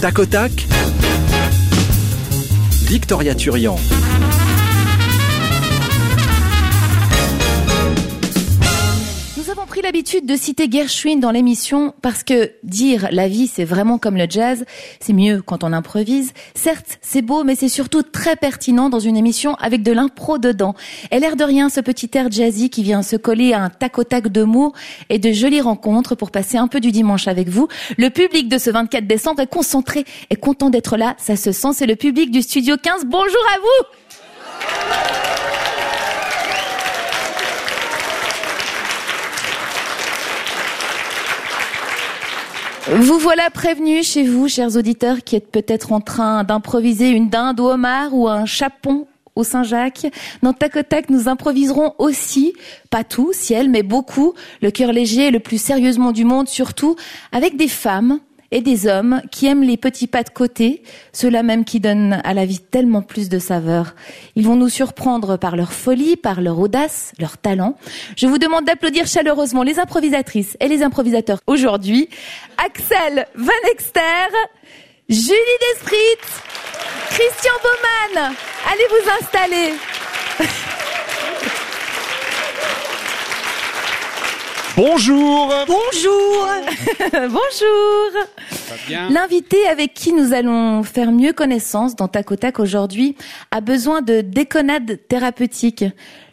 Tac au tac. Victoria Turian. Pris l'habitude de citer Gershwin dans l'émission parce que dire la vie c'est vraiment comme le jazz, c'est mieux quand on improvise. Certes, c'est beau, mais c'est surtout très pertinent dans une émission avec de l'impro dedans. Et l'air de rien, ce petit air jazzy qui vient se coller à un tac au tac de mots et de jolies rencontres pour passer un peu du dimanche avec vous. Le public de ce 24 décembre est concentré et content d'être là. Ça se sent, c'est le public du Studio 15. Bonjour à vous! Vous voilà prévenus chez vous, chers auditeurs, qui êtes peut-être en train d'improviser une dinde au homard ou un chapon au Saint-Jacques. Dans Tac nous improviserons aussi, pas tout, ciel, mais beaucoup, le cœur léger, le plus sérieusement du monde, surtout, avec des femmes et des hommes qui aiment les petits pas de côté, ceux-là même qui donnent à la vie tellement plus de saveur. Ils vont nous surprendre par leur folie, par leur audace, leur talent. Je vous demande d'applaudir chaleureusement les improvisatrices et les improvisateurs aujourd'hui. Axel Van Exter, Julie Desprit, Christian Baumann. Allez vous installer. Bonjour Bonjour Bonjour L'invité avec qui nous allons faire mieux connaissance dans Tac aujourd'hui a besoin de déconnade thérapeutique.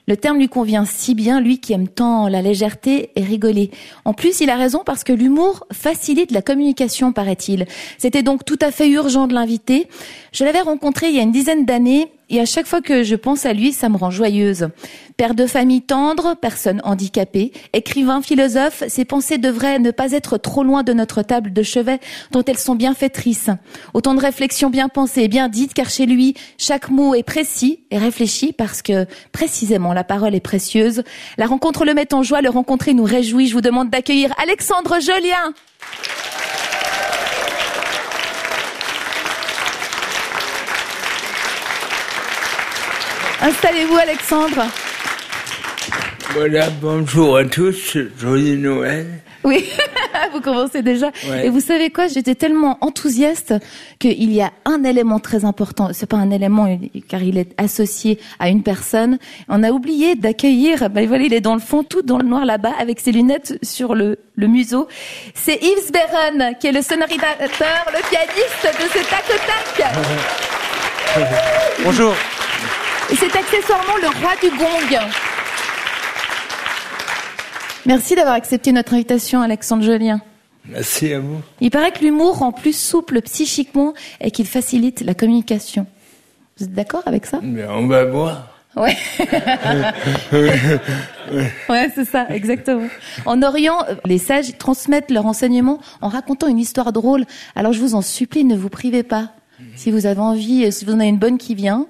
Le terme lui convient si bien, lui qui aime tant la légèreté et rigoler. En plus, il a raison parce que l'humour facilite la communication, paraît-il. C'était donc tout à fait urgent de l'inviter. Je l'avais rencontré il y a une dizaine d'années et à chaque fois que je pense à lui, ça me rend joyeuse. Père de famille tendre, personne handicapée, écrivain, philosophe, ses pensées devraient ne pas être trop loin de notre table de chevet dont elles sont bien fétrices. Autant de réflexions bien pensées et bien dites car chez lui, chaque mot est précis et réfléchi parce que précisément la parole est précieuse. La rencontre le met en joie, le rencontrer nous réjouit. Je vous demande d'accueillir Alexandre Jolien. Installez-vous, Alexandre. Voilà, bonjour à tous, joyeux Noël. Oui, vous commencez déjà. Et vous savez quoi? J'étais tellement enthousiaste qu'il y a un élément très important. C'est pas un élément car il est associé à une personne. On a oublié d'accueillir. Ben voilà, il est dans le fond, tout dans le noir là-bas, avec ses lunettes sur le, le museau. C'est Yves Beron qui est le sonorisateur, le pianiste de ce tac Bonjour. Et c'est accessoirement le roi du gong. Merci d'avoir accepté notre invitation, Alexandre Jolien. Merci à vous. Il paraît que l'humour rend plus souple psychiquement et qu'il facilite la communication. Vous êtes d'accord avec ça? On va voir. Ouais. ouais, c'est ça, exactement. En Orient, les sages transmettent leur enseignement en racontant une histoire drôle. Alors je vous en supplie, ne vous privez pas. Si vous avez envie, si vous en avez une bonne qui vient,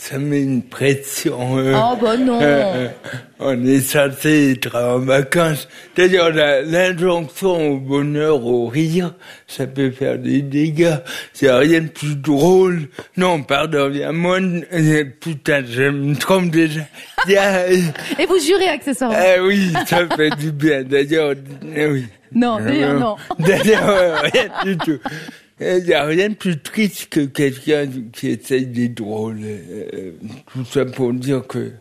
ça met une pression. Euh, oh bah non. Euh, on est censé être en vacances. D'ailleurs, l'injonction au bonheur, au rire, ça peut faire des dégâts. C'est rien de plus drôle. Non, pardon, il y a moins de... Putain, je me trompe déjà. Et vous jurez accessoirement. Ah oui, ça fait du bien. D'ailleurs, oui. Non, d'ailleurs, non. D'ailleurs, rien du tout. Il n'y a rien de plus triste que quelqu'un qui essaye d'être drôle. Euh, tout ça pour dire que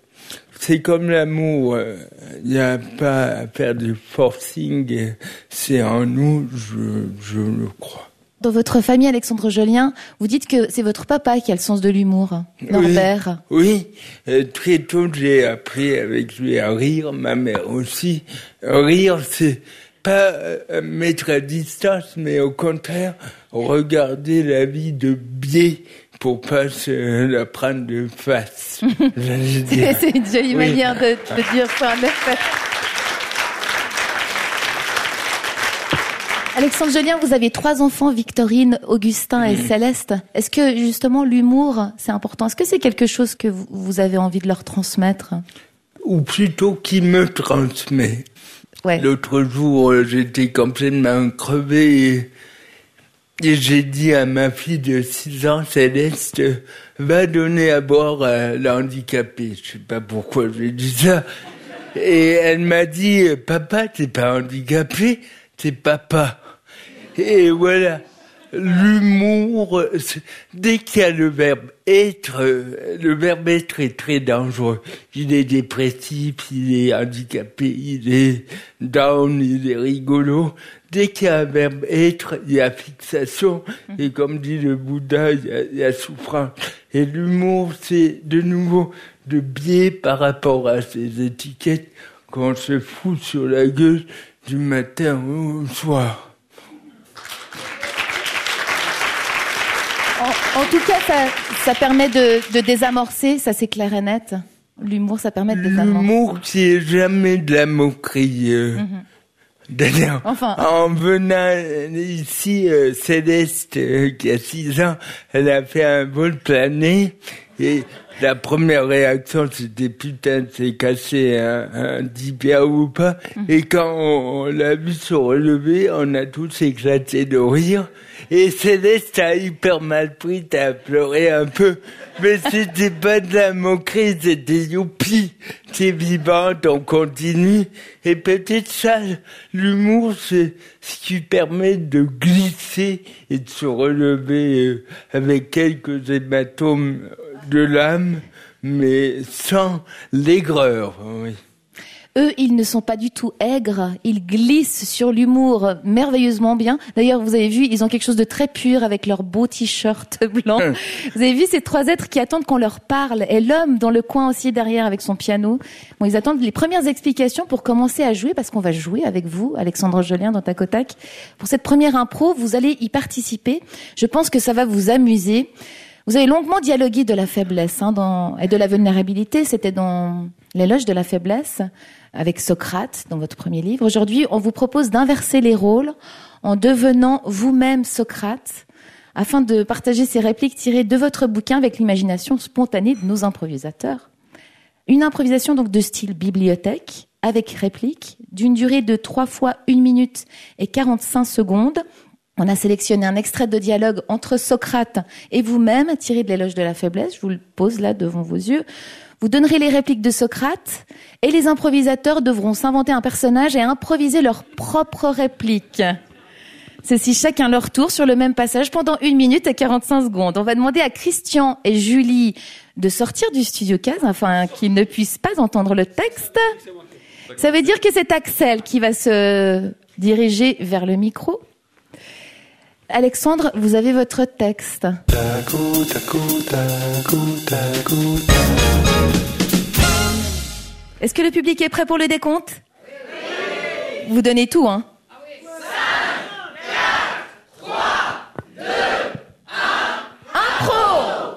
c'est comme l'amour. Il euh, n'y a pas à faire du forcing. C'est en nous, je, je le crois. Dans votre famille, Alexandre Jolien, vous dites que c'est votre papa qui a le sens de l'humour, Norbert. Oui, oui. Euh, très tôt j'ai appris avec lui à rire, ma mère aussi. Rire, c'est pas euh, mettre à distance, mais au contraire, regarder la vie de biais pour pas se la prendre de face. C'est une jolie manière de, de dire ça. Alexandre Julien, vous avez trois enfants, Victorine, Augustin et Céleste. Est-ce que justement l'humour, c'est important? Est-ce que c'est quelque chose que vous avez envie de leur transmettre? Ou plutôt qui me transmet? L'autre jour, euh, j'étais complètement crevé et, j'ai dit à ma fille de 6 ans, Céleste, va donner à boire à l'handicapé. Je sais pas pourquoi j'ai dit ça. Et elle m'a dit, papa, t'es pas handicapé, t'es papa. Et voilà l'humour, dès qu'il y a le verbe être, le verbe être est très dangereux. Il est dépressif, il est handicapé, il est down, il est rigolo. Dès qu'il y a un verbe être, il y a fixation. Et comme dit le Bouddha, il y a, souffrance. Et l'humour, c'est de nouveau de biais par rapport à ces étiquettes qu'on se fout sur la gueule du matin au soir. En, tout cas, ça, permet de, désamorcer, ça c'est clair et net. L'humour, ça permet de désamorcer. L'humour, c'est jamais de la moquerie. Mhm. D'ailleurs, enfin. en venant ici, euh, Céleste, euh, qui a 6 ans, elle a fait un vol plané et la première réaction, c'était putain, c'est cassé un, un ou pas. Mhm. Et quand on, l'a vu se relever, on a tous éclaté de rire. Et Céleste a hyper mal pris, t'as pleuré un peu. Mais c'était pas de la moquerie, c'était youpi. C'est vivante, on continue. Et peut-être ça, l'humour, c'est ce qui permet de glisser et de se relever euh, avec quelques hématomes de l'âme, mais sans l'aigreur. Eux, ils ne sont pas du tout aigres, ils glissent sur l'humour merveilleusement bien. D'ailleurs, vous avez vu, ils ont quelque chose de très pur avec leur beau t-shirt blanc. Hum. vous avez vu ces trois êtres qui attendent qu'on leur parle, et l'homme dans le coin aussi derrière avec son piano. Bon, ils attendent les premières explications pour commencer à jouer, parce qu'on va jouer avec vous, Alexandre Jolien, dans Tacotac. Pour cette première impro, vous allez y participer. Je pense que ça va vous amuser. Vous avez longuement dialogué de la faiblesse hein, dans, et de la vulnérabilité. C'était dans l'éloge de la faiblesse avec Socrate dans votre premier livre. Aujourd'hui, on vous propose d'inverser les rôles en devenant vous-même Socrate afin de partager ces répliques tirées de votre bouquin avec l'imagination spontanée de nos improvisateurs. Une improvisation donc de style bibliothèque avec répliques d'une durée de 3 fois 1 minute et 45 secondes. On a sélectionné un extrait de dialogue entre Socrate et vous-même tiré de l'éloge de la faiblesse. Je vous le pose là devant vos yeux. Vous donnerez les répliques de Socrate et les improvisateurs devront s'inventer un personnage et improviser leurs propres répliques. Ceci chacun leur tour sur le même passage pendant une minute et 45 secondes. On va demander à Christian et Julie de sortir du studio 15 afin qu'ils ne puissent pas entendre le texte. Ça veut dire que c'est Axel qui va se diriger vers le micro. Alexandre, vous avez votre texte. Est-ce que le public est prêt pour le décompte? Vous donnez tout, hein? 5, 4, 3, 2, 1, impro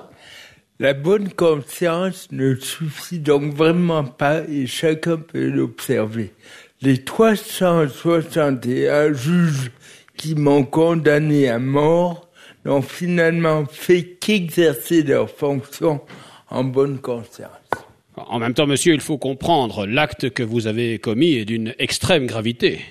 La bonne conscience ne suffit donc vraiment pas et chacun peut l'observer. Les 361 juges qui m'ont condamné à mort n'ont finalement fait qu'exercer leurs fonctions en bonne conscience. En même temps, monsieur, il faut comprendre, l'acte que vous avez commis est d'une extrême gravité.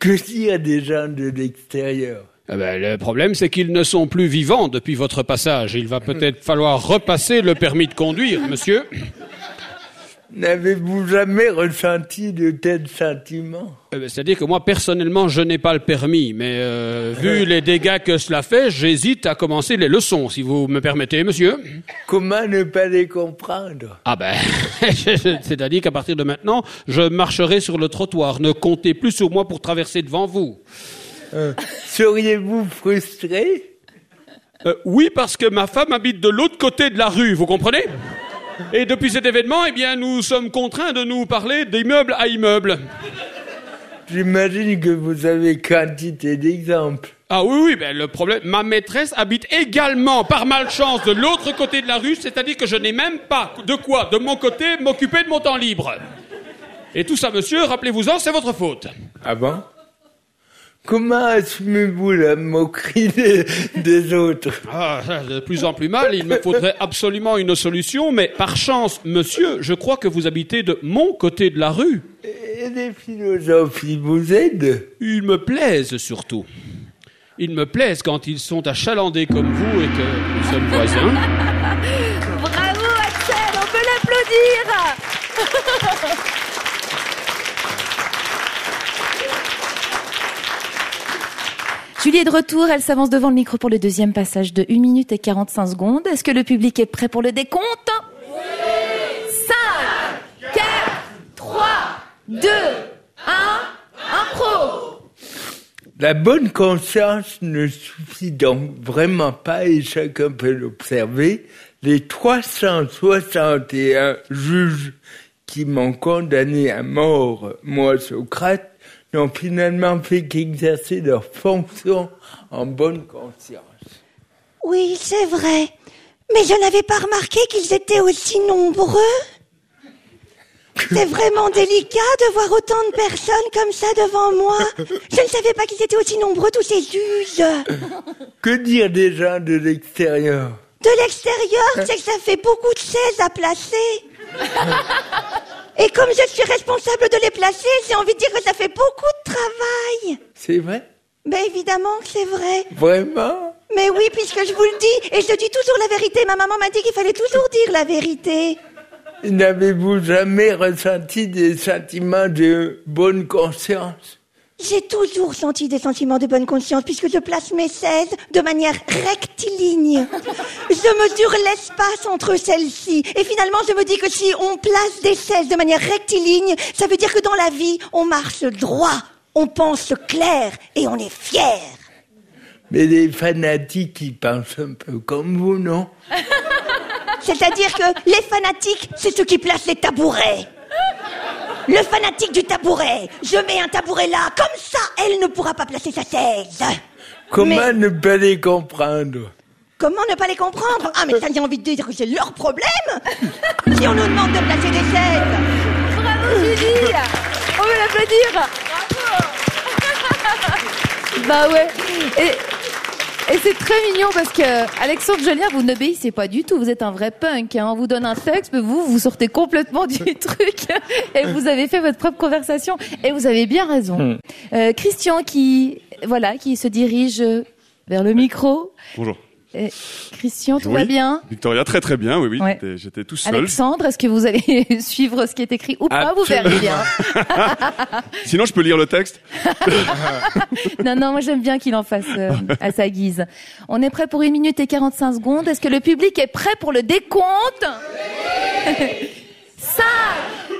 Que dire des gens de l'extérieur? Eh ben, le problème, c'est qu'ils ne sont plus vivants depuis votre passage. Il va peut-être falloir repasser le permis de conduire, monsieur. N'avez-vous jamais ressenti de tels sentiments? Euh, ben, C'est-à-dire que moi, personnellement, je n'ai pas le permis, mais euh, vu les dégâts que cela fait, j'hésite à commencer les leçons, si vous me permettez, monsieur. Comment ne pas les comprendre? Ah ben, c'est-à-dire qu'à partir de maintenant, je marcherai sur le trottoir. Ne comptez plus sur moi pour traverser devant vous. Euh, seriez-vous frustré? Oui, parce que ma femme habite de l'autre côté de la rue, vous comprenez? Et depuis cet événement, eh bien, nous sommes contraints de nous parler d'immeuble à immeuble. J'imagine que vous avez quantité d'exemples. Ah oui, oui, ben le problème, ma maîtresse habite également, par malchance, de l'autre côté de la rue, c'est-à-dire que je n'ai même pas de quoi, de mon côté, m'occuper de mon temps libre. Et tout ça, monsieur, rappelez-vous-en, c'est votre faute. Ah bon? Comment assumez-vous la moquerie des, autres? Ah, De plus en plus mal, il me faudrait absolument une solution, mais par chance, monsieur, je crois que vous habitez de mon côté de la rue. Et les philosophes, ils vous aident? Ils me plaisent surtout. Ils me plaisent quand ils sont achalander comme vous et que nous sommes voisins. Bravo Axel, on peut l'applaudir Julie est de retour, elle s'avance devant le micro pour le deuxième passage de 1 minute et 45 secondes. Est-ce que le public est prêt pour le décompte? Oui 5, 4, 3, 2, 1, impro La bonne conscience ne suffit donc vraiment pas, et chacun peut l'observer. Les 361 juges qui m'ont condamné à mort, moi Socrate, n'ont finalement fait qu'exercer leur fonction en bonne conscience. Oui, c'est vrai. Mais je n'avais pas remarqué qu'ils étaient aussi nombreux. C'est vraiment délicat de voir autant de personnes comme ça devant moi. Je ne savais pas qu'ils étaient aussi nombreux, tous ces juges. Que dire des gens de l'extérieur? De l'extérieur, c'est que ça fait beaucoup de chaises à placer. Et comme je suis responsable de les placer, j'ai envie de dire que ça fait beaucoup de travail. C'est vrai? Ben évidemment que c'est vrai. Vraiment? Mais oui, puisque je vous le dis, et je dis toujours la vérité. Ma maman m'a dit qu'il fallait toujours dire la vérité. N'avez-vous jamais ressenti des sentiments de bonne conscience? J'ai toujours senti des sentiments de bonne conscience puisque je place mes 16 de manière rectiligne. Je mesure l'espace entre celles-ci. Et finalement, je me dis que si on place des 16 de manière rectiligne, ça veut dire que dans la vie, on marche droit, on pense clair et on est fier. Mais les fanatiques, ils pensent un peu comme vous, non? C'est-à-dire que les fanatiques, c'est ceux qui placent les tabourets. Le fanatique du tabouret. Je mets un tabouret là, comme ça, elle ne pourra pas placer sa chaise. Comment Mais- ne pas les comprendre? Comment ne pas les comprendre? Ah, mais ça, j'ai envie de dire que c'est leur problème. Si on nous demande de placer des chaises. Bravo Julie. On veut l'applaudir. Bah ouais. Et, et c'est très mignon parce que Alexandre Jolien, vous n'obéissez pas du tout. Vous êtes un vrai punk. Hein. On vous donne un texte, mais vous, vous sortez complètement du truc. Et vous avez fait votre propre conversation. Et vous avez bien raison. Euh, Christian qui, voilà, qui se dirige vers le micro. Bonjour. Et Christian, tout Oui. va bien Victoria, très très bien, oui, oui. Ouais. J'étais- tout seul. Alexandre, est-ce que vous allez suivre ce qui est écrit ou pas Vous verrez bien. Sinon, je peux lire le texte. Non, non, moi j'aime bien qu'il en fasse euh, à sa guise. On est prêt pour 1 minute et 45 secondes. Est-ce que le public est prêt pour le décompte? 5,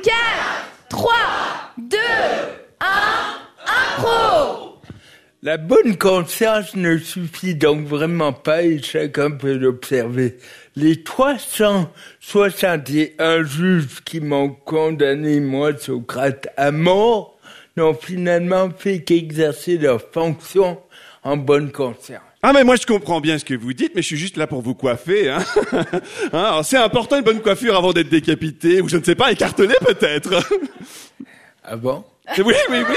4, 3, 2, 1, impro La bonne conscience ne suffit donc vraiment pas et chacun peut l'observer. Les 361 juges qui m'ont condamné, moi, Socrate, à mort, n'ont finalement fait qu'exercer leur fonction en bonne conscience. Ah mais moi je comprends bien ce que vous dites, mais je suis juste là pour vous coiffer. Hein. Hein, c'est important une bonne coiffure avant d'être décapité ou je ne sais pas écartelé peut-être. Ah bon? Oui oui oui.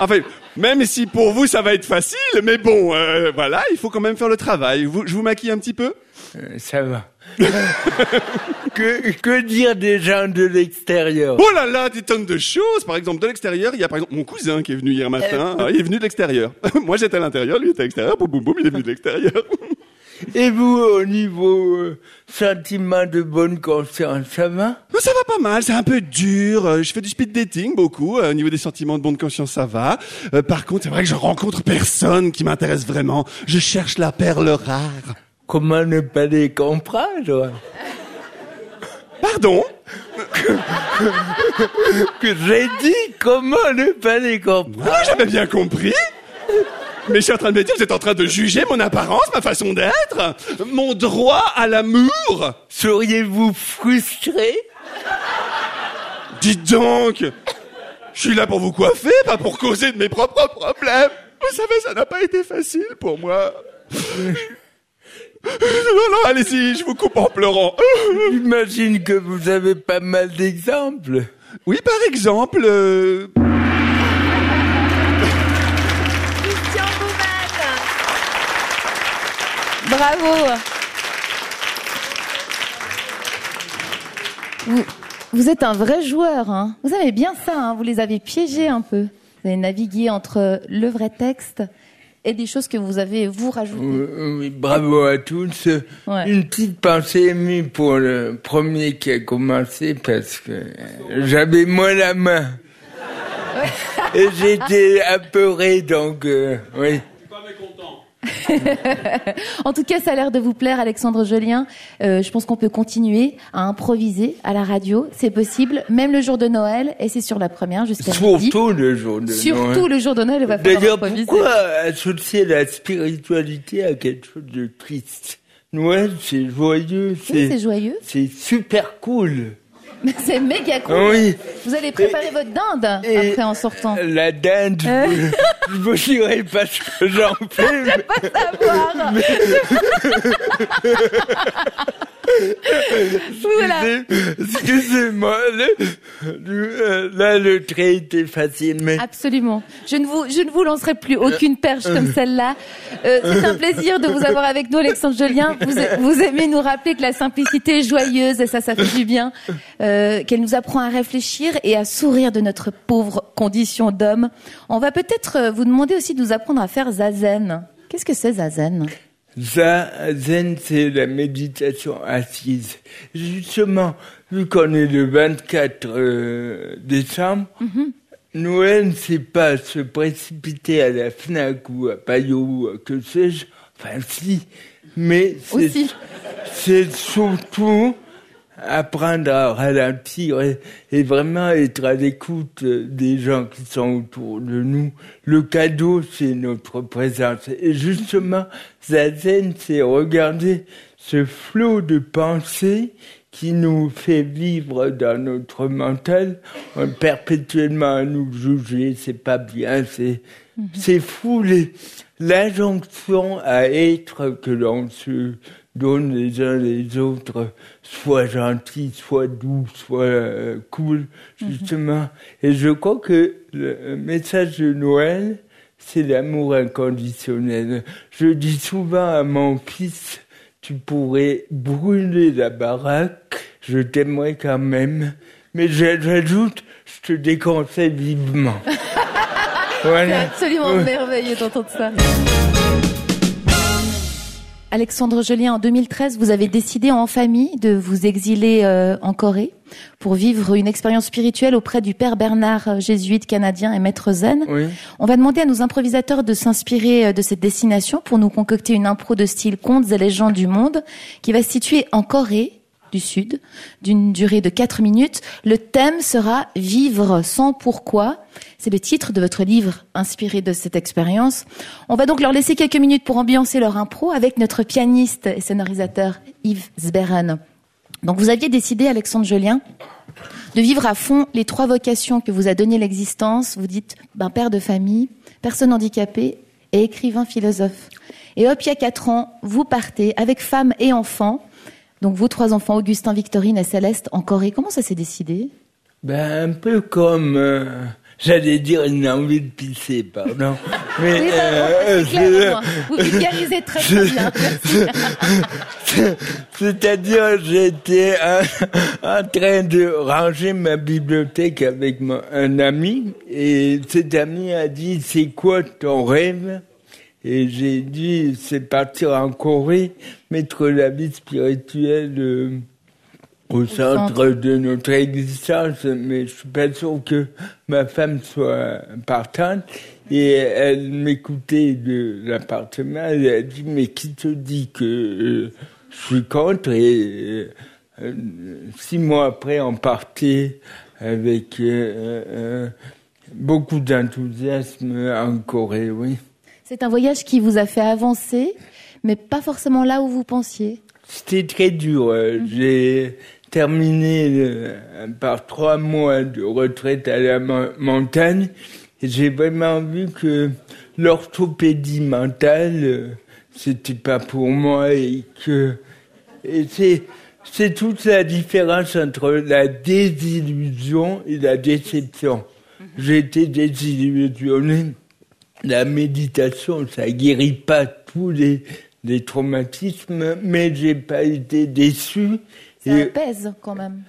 Enfin même si pour vous ça va être facile, mais bon euh, voilà il faut quand même faire le travail. Vous, je vous maquille un petit peu? Euh, Ça va. que, que dire des gens de l'extérieur? Oh là là, des tonnes de choses. Par exemple, de l'extérieur, il y a par exemple mon cousin qui est venu hier matin. Ah, il est venu de l'extérieur. Moi, j'étais à l'intérieur, lui était à l'extérieur. Boum, boum, boum, il est venu de l'extérieur. Et vous, au niveau euh, sentiment de bonne conscience, ça va? Oh, ça va pas mal, c'est un peu dur. Euh, Je fais du speed dating beaucoup. Euh, Au niveau des sentiments de bonne conscience, ça va. Euh, par contre, c'est vrai que je rencontre personne qui m'intéresse vraiment. Je cherche la perle rare. Comment ne pas les comprendre Pardon? Que j'ai dit comment ne pas les comprendre? Ah, J'avais bien compris. Mais je suis en train de me dire, vous êtes en train de juger mon apparence, ma façon d'être, mon droit à l'amour. Seriez-vous frustré? Dites donc Je suis là pour vous coiffer, pas pour causer de mes propres problèmes. Vous savez, ça n'a pas été facile pour moi. Non, non, allez-y, je vous coupe en pleurant. J'imagine que vous avez pas mal d'exemples. Oui, par exemple... euh, Bravo vous, vous êtes un vrai joueur, hein. Vous avez bien ça, hein. Vous les avez piégés un peu. Vous avez navigué entre le vrai texte et des choses que vous avez vous rajoutées. Oui, oui, bravo à tous. Ouais. Une petite pensée émue pour le premier qui a commencé parce que j'avais moins la main. Et j'étais apeuré, donc euh, oui. en tout cas, ça a l'air de vous plaire, Alexandre Jolien. Euh, je pense qu'on peut continuer à improviser à la radio. C'est possible, même le jour de Noël, et c'est sur la première jusqu'à midi. Surtout le jour de Surtout Noël. le jour de Noël, il va falloir D'ailleurs, improviser. pourquoi associer la spiritualité à quelque chose de triste? Noël, c'est joyeux, Oui, c'est joyeux. c'est super cool. Mais c'est méga cool. Oui. Vous allez préparer votre dinde Et- après en sortant. La dinde, Euh. je vous dirai pas ce que j'en fais. mais- Savoir. voilà. Excusez-moi, euh, là le trait était facile, mais Absolument. Je ne vous, je ne vous lancerai plus aucune perche comme celle-là. Euh, c'est un plaisir de vous avoir avec nous, Alexandre Jolien. Vous, vous aimez nous rappeler que la simplicité est joyeuse et ça, ça fait du bien. Euh, qu'elle nous apprend à réfléchir et à sourire de notre pauvre condition d'homme. On va peut-être euh, vous demander aussi de nous apprendre à faire zazen. Qu'est-ce que c'est zazen Zazen, c'est la méditation assise. Justement, vu qu'on est le 24 euh, décembre, Noël, c'est pas se précipiter à la FNAC ou à Payot ou à que sais-je. Enfin, si. Mais c'est surtout apprendre à ralentir et, et vraiment être à l'écoute euh, des gens qui sont autour de nous. Le cadeau, c'est notre présence. Et justement, Zazen, c'est regarder ce flot de pensées qui nous fait vivre dans notre mental, euh, perpétuellement à nous juger, c'est pas bien, c'est, c'est fou les, l'injonction à être que l'on se donne les uns les autres, soit gentil, soit doux, soit euh, cool, justement. Et je crois que le message de Noël, c'est l'amour inconditionnel. Je dis souvent à mon fils, tu pourrais brûler la baraque, je t'aimerais quand même, mais j'ajoute, je te déconseille vivement. C'est absolument merveilleux d'entendre ça. Alexandre Jolien, en 2013, vous avez décidé en famille de vous exiler euh, en Corée pour vivre une expérience spirituelle auprès du père Bernard, euh, jésuite canadien et maître zen. Oui. On va demander à nos improvisateurs de s'inspirer euh, de cette destination pour nous concocter une impro de style contes et légendes du monde qui va se situer en Corée Sud, d'une durée de 4 minutes. Le thème sera Vivre sans pourquoi. C'est le titre de votre livre inspiré de cette expérience. On va donc leur laisser quelques minutes pour ambiancer leur impro avec notre pianiste et sonorisateur Yves Sberen. Donc vous aviez décidé, Alexandre Jolien, de vivre à fond les trois vocations que vous a donné l'existence. Vous dites ben, père de famille, personne handicapée et écrivain philosophe. Et hop, il y a quatre ans, vous partez avec femme et enfants. Donc vos trois enfants, Augustin, Victorine et Céleste, en Corée. Comment ça s'est décidé? Ben, un peu comme, euh, j'allais dire une envie de pisser, pardon. Mais, Oui, ben, euh, clair. Vous vulgarisez très très bien. C'est-à-dire, j'étais en train de ranger ma bibliothèque avec mon- un ami, et cet ami a dit, c'est quoi ton rêve? Et j'ai dit, c'est partir en Corée, mettre la vie spirituelle euh, au centre centre. de notre existence, mais je suis pas sûr que ma femme soit partante. Et elle m'écoutait de l'appartement, elle a dit, mais qui te dit que euh, je suis contre? Et euh, six mois après, on partait avec beaucoup d'enthousiasme en Corée, oui. C'est un voyage qui vous a fait avancer, mais pas forcément là où vous pensiez. C'était très dur. euh, J'ai terminé euh, par trois mois de retraite à la mo- montagne et j'ai vraiment vu que l'orthopédie mentale, euh, c'était pas pour moi et que et c'est c'est toute la différence entre la désillusion et la déception. J'ai été désillusionné. La méditation, ça guérit pas tous les, les traumatismes, mais j'ai pas été déçu. Ça Et, apaise quand même.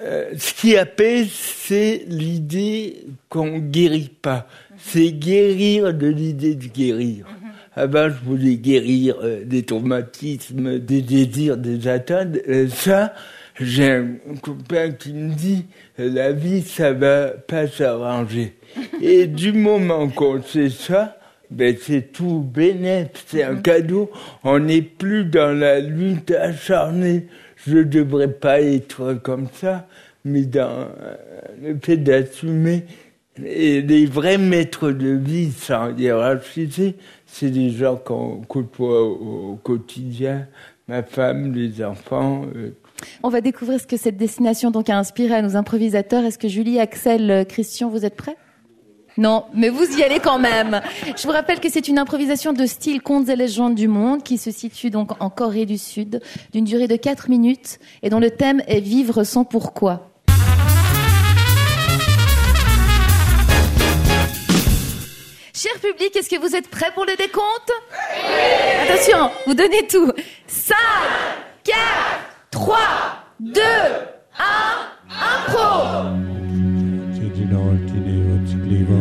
euh, ce qui apaise, c'est l'idée qu'on guérit pas. C'est guérir de l'idée de guérir. Avant, je voulais guérir euh, des traumatismes, des désirs, des attentes. Euh, ça, j'ai un copain qui me dit, euh, la vie, ça va pas s'arranger. Et du moment qu'on sait ça, ben c'est tout bénéf, c'est un cadeau. On n'est plus dans la lutte acharnée. Je devrais pas être comme ça, mais dans euh, le fait d'assumer. Et les vrais maîtres de vie sans hiérarchiser, c'est des gens qu'on côtoie au, au quotidien, ma femme, les enfants. euh, On va découvrir ce que cette destination donc a inspiré à nos improvisateurs. Est-ce que Julie, Axel, euh, Christian, vous êtes prêts? Non, mais vous y allez quand même. Je vous rappelle que c'est une improvisation de style contes et légendes du monde qui se situe donc en Corée du Sud, d'une durée de 4 minutes et dont le thème est vivre sans pourquoi. Cher public, est-ce que vous êtes prêts pour le décompte? Attention, vous donnez tout. 5, 4, 3, 2, 1, impro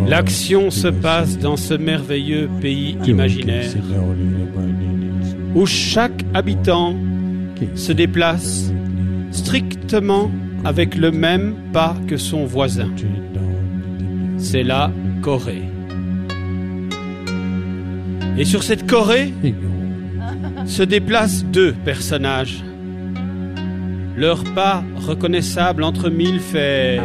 L'action se passe dans ce merveilleux pays imaginaire où chaque habitant se déplace strictement avec le même pas que son voisin. C'est la Corée. Et sur cette Corée se déplacent deux personnages. Leur pas reconnaissable entre mille fait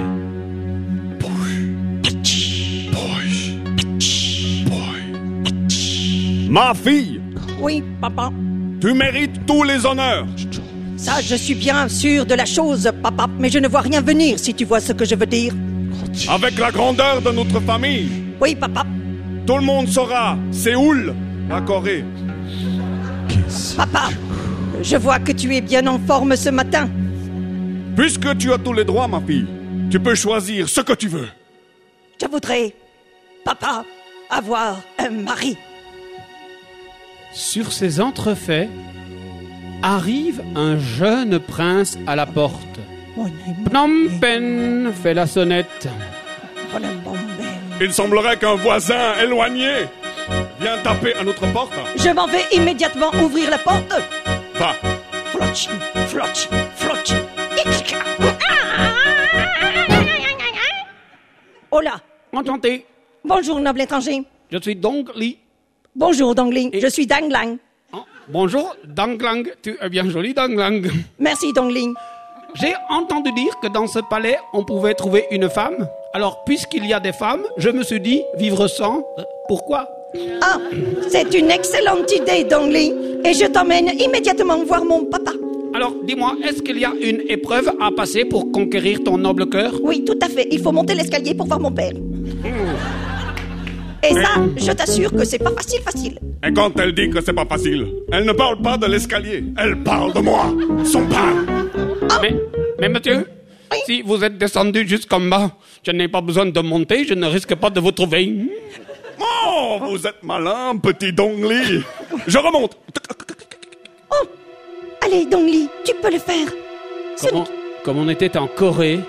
Ma fille, Oui, papa. tu mérites tous les honneurs. Ça, je suis bien sûr de la chose, papa. Mais je ne vois rien venir, si tu vois ce que je veux dire. Avec la grandeur de notre famille, Oui, papa. tout le monde saura Séoul, la Corée. Papa, je vois que tu es bien en forme ce matin. Puisque tu as tous les droits, ma fille, tu peux choisir ce que tu veux. Je voudrais, papa, avoir un mari. Sur ces entrefaits, arrive un jeune prince à la porte. Phnom Penh fait la sonnette. Il semblerait qu'un voisin éloigné vient taper à notre porte. Je m'en vais immédiatement ouvrir la porte. Va, Flotch, flotch, là Enchanté, Bonjour, noble étranger. je suis Dong Li. Bonjour, Dongling. Et- Je suis Dang Lang. Oh, bonjour, Dang Lang. Tu es bien joli, Dang Lang. Merci, Dongling. J'ai entendu dire que dans ce palais, on pouvait trouver une femme. Alors, puisqu'il y a des femmes, je me suis dit, vivre sans, euh, pourquoi? Ah, c'est une excellente idée, Dongling. Et je t'emmène immédiatement voir mon papa. Alors, dis-moi, est-ce qu'il y a une épreuve à passer pour conquérir ton noble cœur? Oui, tout à fait. Il faut monter l'escalier pour voir mon père. Et ça, je t'assure que c'est pas facile, facile. Et quand elle dit que c'est pas facile, elle ne parle pas de l'escalier, elle parle de moi, son père. mais, mais monsieur, si vous êtes descendu jusqu'en bas, je n'ai pas besoin de monter, je ne risque pas de vous trouver. Oh, vous êtes malin, petit Dongli. Je remonte. Oh, allez, Dongli, tu peux le faire. Comme on, comme on était en Corée,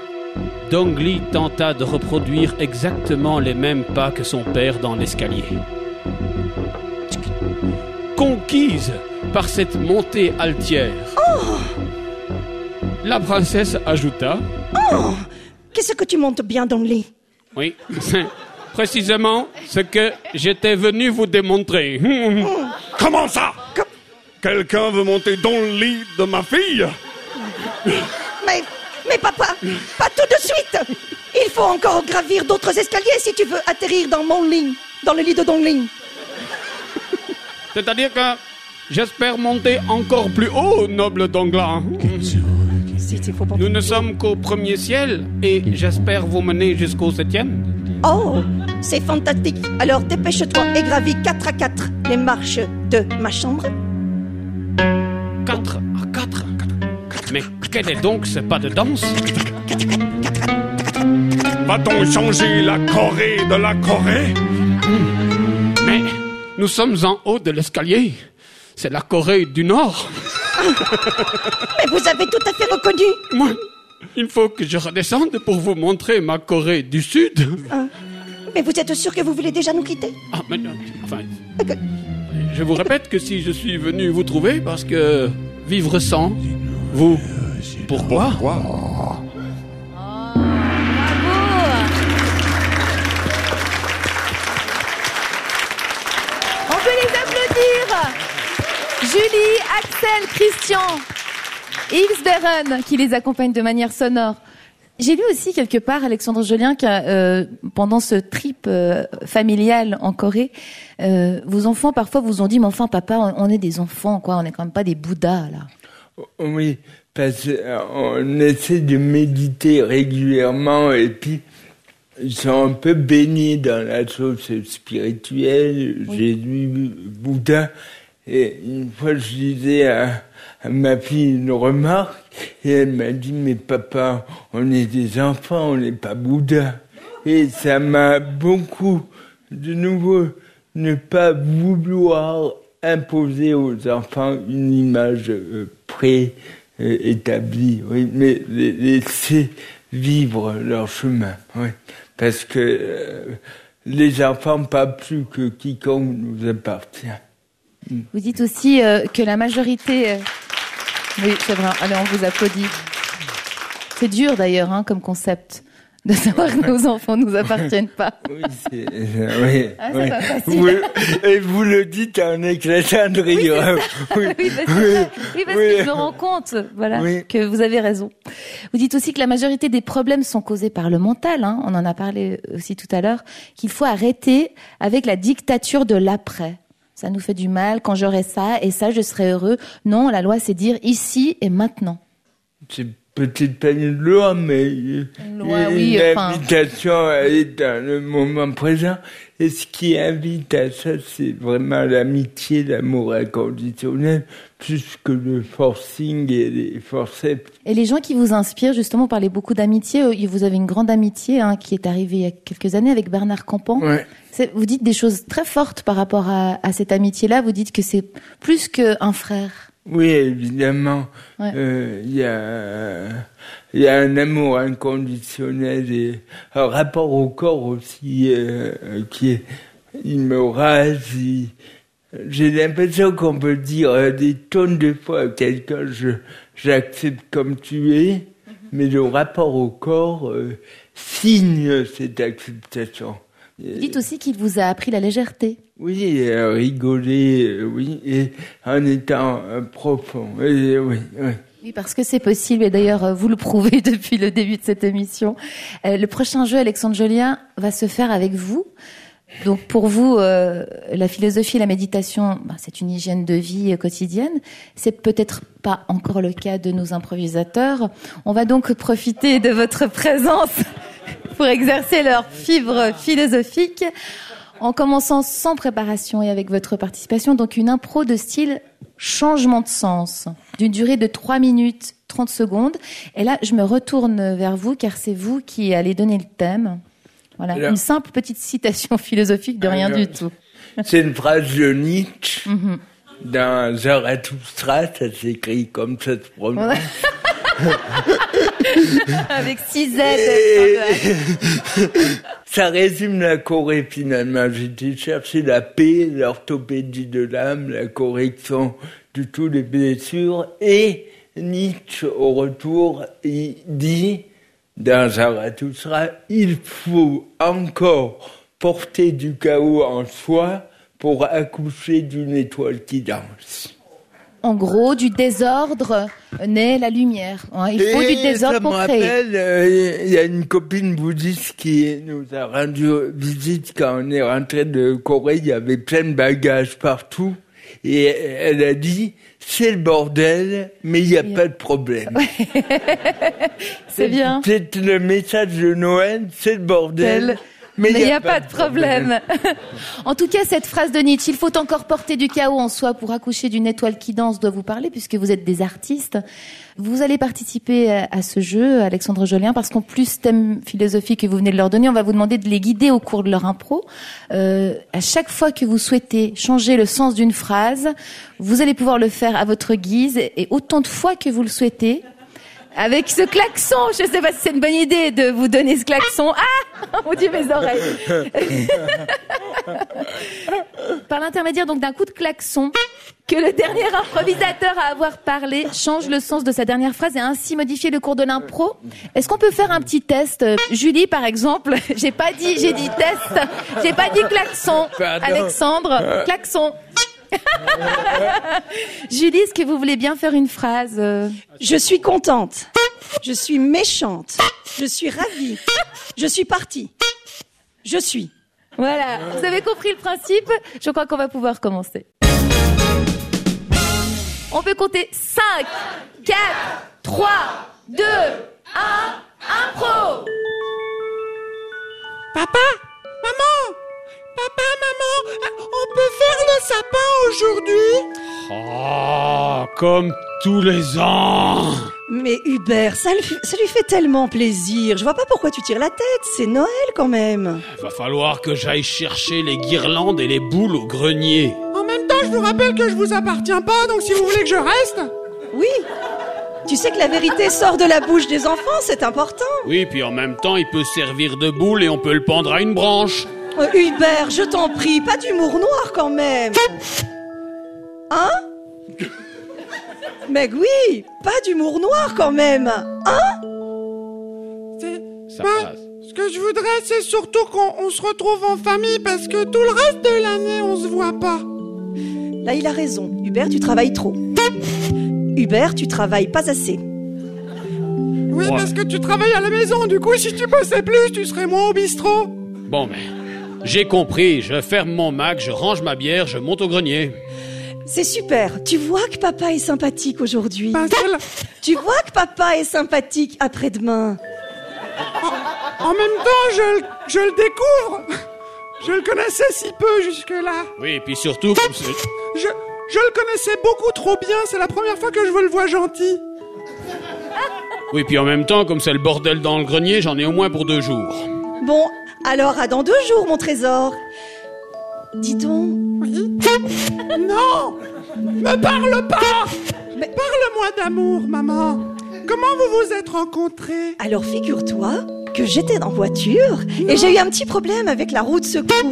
Dong Li tenta de reproduire exactement les mêmes pas que son père dans l'escalier. Conquise par cette montée altière, la princesse ajouta Qu'est-ce que tu montes bien, Dongli? Oui, c'est précisément ce que j'étais venu vous démontrer. Comment ça? Quelqu'un veut monter dans le lit de ma fille? Mais, mais papa, pas tout de suite. Il faut encore gravir d'autres escaliers si tu veux atterrir dans mon lit, dans le lit de Dongling. C'est-à-dire que j'espère monter encore plus haut, noble pas- Nous ne sommes qu'au premier ciel et j'espère vous mener jusqu'au septième. Oh, c'est fantastique. Alors dépêche-toi et gravis 4 à 4 les marches de ma chambre. 4 à 4. Mais quel est donc ce pas de danse? Va-t-on changer la Corée de la Corée? Mais nous sommes en haut de l'escalier. C'est la Corée du Nord. Mais vous avez tout à fait reconnu. Moi, il faut que je redescende pour vous montrer ma Corée du Sud. Mais vous êtes sûr que vous voulez déjà nous quitter? Ah, mais non, enfin, je vous répète que si je suis venu vous trouver, parce que vivre sans, vous, pourquoi? Applaudir. Julie, Axel, Christian et Hilsberen qui les accompagnent de manière sonore. J'ai lu aussi quelque part, Alexandre Jolien, que euh, pendant ce trip euh, familial en Corée, euh, vos enfants parfois vous ont dit, mais enfin papa, on, on est des enfants, quoi, on n'est quand même pas des bouddhas là. Oui, parce qu'on essaie de méditer régulièrement et puis ils sont un peu baignés dans la chose spirituelle, Jésus, Bouddha. Et une fois, je disais à ma fille une remarque et elle m'a dit, mais papa, on est des enfants, on n'est pas Bouddha. Et ça m'a beaucoup, de nouveau, ne pas vouloir imposer aux enfants une image euh, préétablie, oui, mais laisser vivre leur chemin, oui. Parce que euh, les enfants, pas plus que quiconque nous appartient. Vous dites aussi euh, que la majorité... euh, Oui, c'est vrai, allez, on vous applaudit. C'est dur d'ailleurs hein, comme concept de savoir que nos enfants ne nous appartiennent pas. Oui, c'est, euh, oui, Ah, oui. pas facile. Vous, et vous le dites en éclatant de rire. Oui, oui, parce, que, oui, parce que je me rends compte, voilà, que vous avez raison. Vous dites aussi que la majorité des problèmes sont causés par le mental. Hein, on en a parlé aussi tout à l'heure. Qu'il faut arrêter avec la dictature de l'après. Ça nous fait du mal. Quand j'aurai ça et ça, je serai heureux. Non, la loi, c'est dire ici et maintenant. C'est peut-être pas une loi, mais Une loi, enfin. à être dans le moment présent. Et ce qui invite à ça, c'est vraiment l'amitié, l'amour inconditionnel, plus que le forcing et les forceps. Et les gens qui vous inspirent, justement, vous parlez beaucoup d'amitié. Euh, Vous avez une grande amitié hein, qui est arrivée il y a quelques années avec Bernard Campan. Ouais. Vous dites des choses très fortes par rapport à, à cette amitié-là. Vous dites que c'est plus qu'un frère. Oui, évidemment. Ouais. Euh, Il y, a, il y a un amour inconditionnel et un rapport au corps aussi euh, qui est, il me rase. il- J'ai l'impression qu'on peut dire euh, des tonnes de fois à quelqu'un, je, j'accepte comme tu es, mais le rapport au corps euh, signe cette acceptation. Vous dites aussi qu'il vous a appris la légèreté. Oui, euh, rigoler, euh, oui, et en étant euh, profond. Et, oui, oui. Oui, parce que c'est possible, et d'ailleurs, vous le prouvez depuis le début de cette émission. Le prochain jeu, Alexandre Jolien, va se faire avec vous. Donc, pour vous, euh, la philosophie et la méditation, ben, c'est une hygiène de vie quotidienne. C'est peut-être pas encore le cas de nos improvisateurs. On va donc profiter de votre présence pour exercer leur fibre philosophique en commençant sans préparation et avec votre participation, donc une impro de style changement de sens, d'une durée de 3 minutes 30 secondes. Et là, je me retourne vers vous, car c'est vous qui allez donner le thème. Voilà, une simple petite citation philosophique de rien Alors- du tout. C'est une phrase de Nietzsche Mhm. dans Zarathustra, ça s'écrit comme ça se prononce. Avec six Z. Et- ça résume la Corée finalement. J'ai été chercher la paix, l'orthopédie de l'âme, la correction de toutes les blessures. Et Nietzsche, au retour, il dit dans Zarathustra, il faut encore porter du chaos en soi pour accoucher d'une étoile qui danse. En gros, du désordre naît la lumière. hein. Il faut Et du désordre ça pour me créer. rappelle, euh, il y a une copine bouddhiste qui nous a rendu visite quand on est rentré de Corée. Il y avait plein de bagages partout. Et elle a dit, c'est le bordel, mais il n'y a pas de problème. C'est bien. C'est le message de Noël, c'est le bordel, Mais il n'y a, pas de problème. en tout cas, cette phrase de Nietzsche, il faut encore porter du chaos en soi pour accoucher d'une étoile qui danse, doit vous parler, puisque vous êtes des artistes. Vous allez participer à à ce jeu, Alexandre Jolien, parce qu'en plus, thème philosophique que vous venez de leur donner, on va vous demander de les guider au cours de leur impro. Euh, à chaque fois que vous souhaitez changer le sens d'une phrase, vous allez pouvoir le faire à votre guise et autant de fois que vous le souhaitez. Avec ce klaxon, je sais pas si c'est une bonne idée de vous donner ce klaxon. Ah, mon Dieu, mes oreilles. Par l'intermédiaire donc d'un coup de klaxon, que le dernier improvisateur à avoir parlé change le sens de sa dernière phrase et ainsi modifier le cours de l'impro. Est-ce qu'on peut faire un petit test? Euh, Julie, par exemple, j'ai pas dit, j'ai dit test, j'ai pas dit klaxon. Pardon. Alexandre, klaxon. Julie, est-ce que vous voulez bien faire une phrase euh? Je suis contente. Je suis méchante. Je suis ravie. Je suis partie. Je suis. Voilà, vous avez compris le principe? Je crois qu'on va pouvoir commencer. On peut compter 5, 4, 3, 2, 1, impro Papa? Maman? Papa, maman On peut faire le sapin aujourd'hui? Oh, comme tous les ans. Mais Hubert, ça, le- ça lui fait tellement plaisir. Je vois pas pourquoi tu tires la tête. C'est Noël quand même. Va falloir que j'aille chercher les guirlandes et les boules au grenier. En même temps, je vous rappelle que je vous appartiens pas, donc si vous voulez que je reste... Oui. Tu sais que la vérité sort de la bouche des enfants, c'est important. Oui, puis en même temps, il peut servir de boule et on peut le pendre à une branche. Euh, Hubert, je t'en prie, pas d'humour noir quand même. Hein Mais oui, pas d'humour noir quand même. Hein C'est... Ça Bah, passe. Ce que je voudrais, c'est surtout qu'on on se retrouve en famille, parce que tout le reste de l'année, on se voit pas. Là, il a raison. Hubert, tu travailles trop. Hubert, tu travailles pas assez. Oui, Ouais. parce que tu travailles à la maison, du coup, si tu bossais plus, tu serais moins au bistrot. Bon, mais j'ai compris. Je ferme mon Mac, je range ma bière, je monte au grenier. C'est super. Tu vois que papa est sympathique aujourd'hui. Tu vois que papa est sympathique après-demain. En même temps, je, le- je le découvre. Je le connaissais si peu jusque-là. Oui, et puis surtout, comme c'est- Je, je le connaissais beaucoup trop bien. C'est la première fois que je le vois gentil. oui, puis en même temps, comme c'est le bordel dans le grenier, j'en ai au moins pour deux jours. Bon, alors à dans deux jours, mon trésor. Dis donc, Non Me parle pas Mais parle-moi d'amour, maman. Comment vous vous êtes rencontrés alors figure-toi que j'étais en voiture et j'ai eu un petit problème avec la roue de secours.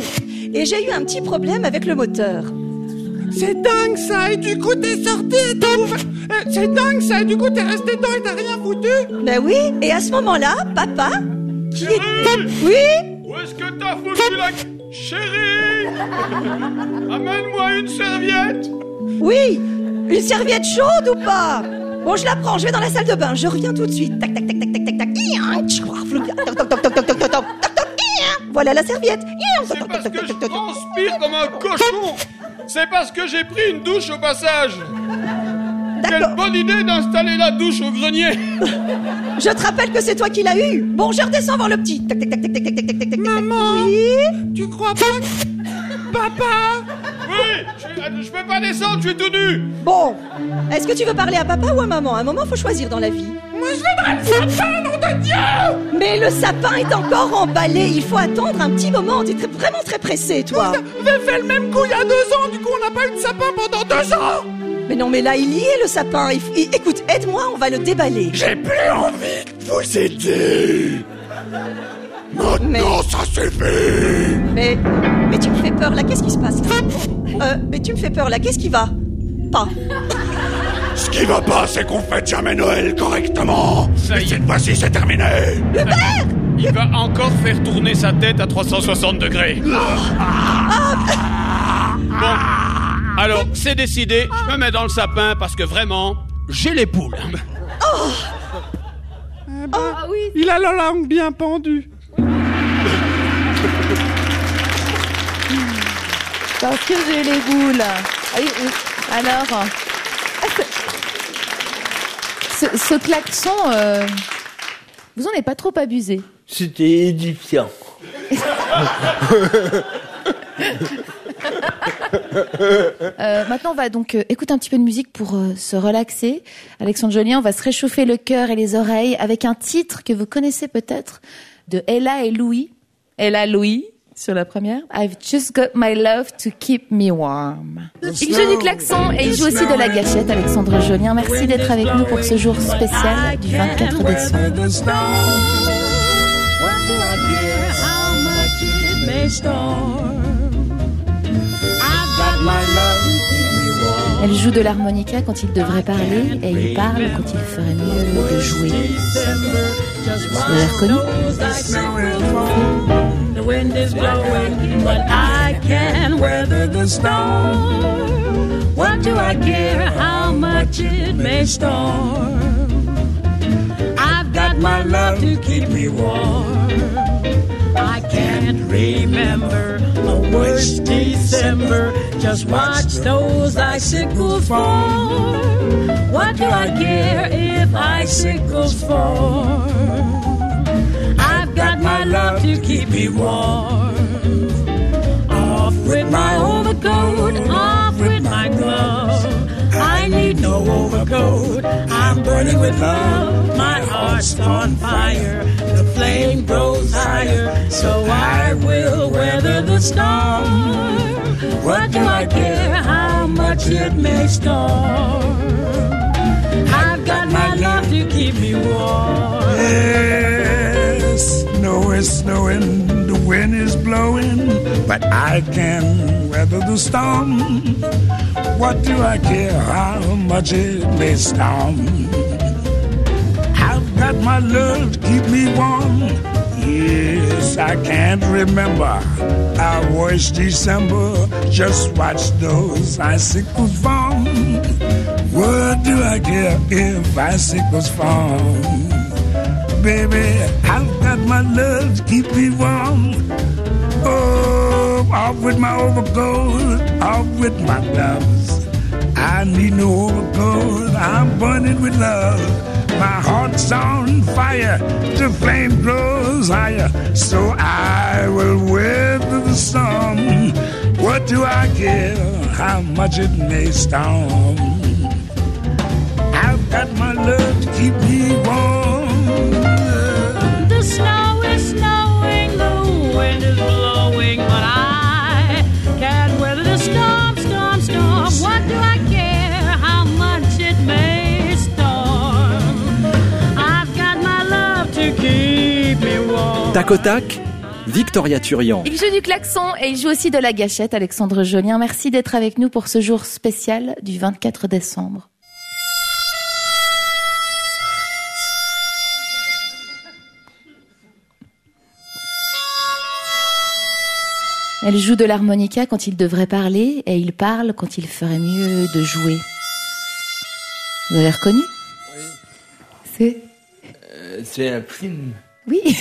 Et j'ai eu un petit problème avec le moteur. C'est dingue ça, et du coup t'es sorti et t'as ouvert... Euh, C'est dingue ça, et du coup t'es resté dedans et t'as rien foutu Ben oui, et à ce moment-là, papa, qui était... Oui où est-ce que t'as foutu la... Chérie Amène-moi une serviette Oui Une serviette chaude ou pas Bon, je la prends, je vais dans la salle de bain, je reviens tout de suite. Tac, tac, tac, tac, tac, tac, tac. Voilà la serviette. C'est parce que je transpire comme un cochon. C'est parce que j'ai pris une douche au passage. Quelle bonne idée d'installer la douche au grenier. Je te rappelle que c'est toi qui l'as eu. Bon, je redescends voir le petit. Maman Oui. Tu crois pas. Papa Oui je, je, peux pas descendre, je suis tout nu. Bon, est-ce que tu veux parler à papa ou à maman? À un moment, faut choisir dans la vie. Moi, je voudrais le sapin, nom de Dieu! Mais le sapin est encore emballé, il faut attendre un petit moment, t'es vraiment très pressé, toi. J'ai fait le même coup il y a deux ans, du coup, on n'a pas eu de sapin pendant deux ans! Mais non, mais là, il y est le sapin. Il Écoute, aide-moi, on va le déballer. J'ai plus envie de vous aider Maintenant ça suffit Mais, mais tu me fais peur là. Qu'est-ce qui se passe? Là euh, Mais tu me fais peur là. Qu'est-ce qui va? Pas. Ce qui va pas, c'est qu'on fête jamais Noël correctement Ça y est. Et cette fois-ci c'est terminé Il va encore faire tourner sa tête à 360 degrés. Bon, alors c'est décidé, je me mets dans le sapin parce que vraiment, j'ai les poules. Ah oui Il a la langue bien pendue Parce que j'ai les boules. Ah. Alors, ce, ce- ce klaxon, euh, vous en avez pas trop abusé. C'était édifiant. Euh, maintenant, on va donc euh, écouter un petit peu de musique pour euh, se relaxer. Alexandre Jolien, on va se réchauffer le cœur et les oreilles avec un titre que vous connaissez peut-être de Ella et Louis. Ella Louis sur la première. I've just got my love to keep me warm. Il joue du klaxon et il joue aussi de la gâchette, Alexandre Jolien. Merci d'être avec nous pour ce jour spécial du 24 décembre. Elle joue de l'harmonica quand il devrait parler et il parle quand il ferait mieux de jouer. Vous l'avez reconnu The wind is blowing, but I can weather the storm. What do I care how much it may storm? My love to keep me warm. I can't remember a worse December. Just watch those icicles fall. What do I care if icicles fall? I've got my love to keep me warm. Off with my overcoat, overcoat. I'm burning with love. My heart's on fire. The flame grows higher. So I will weather the storm. What do I care how much it may storm? I've got my love to keep me warm. Yes, snow is snowing, the wind is blowing, but I can weather the storm. What do I care how much it may storm? I've got my love to keep me warm. Yes, I can't remember I was December. Just watch those icicles fall. What do I care if icicles fall? Baby, I've got my love to keep me warm. Oh, off with my overcoat, off with my gloves. I need no overcoat, I'm burning with love. My heart's on fire, the flame grows higher, so I will weather the storm. What do I care how much it may storm? I've got my love to keep me warm. The snow is snowing, the wind is blowing, but I can't weather the storm, storm, storm. What do I care how much it may storm? I've got my love to keep me warm. Tac au tac, Victoria Turian. Il joue du klaxon et il joue aussi de la gâchette, Alexandre Jolien. Merci d'être avec nous pour ce jour spécial du 24 décembre. Elle joue de l'harmonica quand il devrait parler et il parle quand il ferait mieux de jouer. Vous avez reconnu C'est Euh, C'est un film. Oui.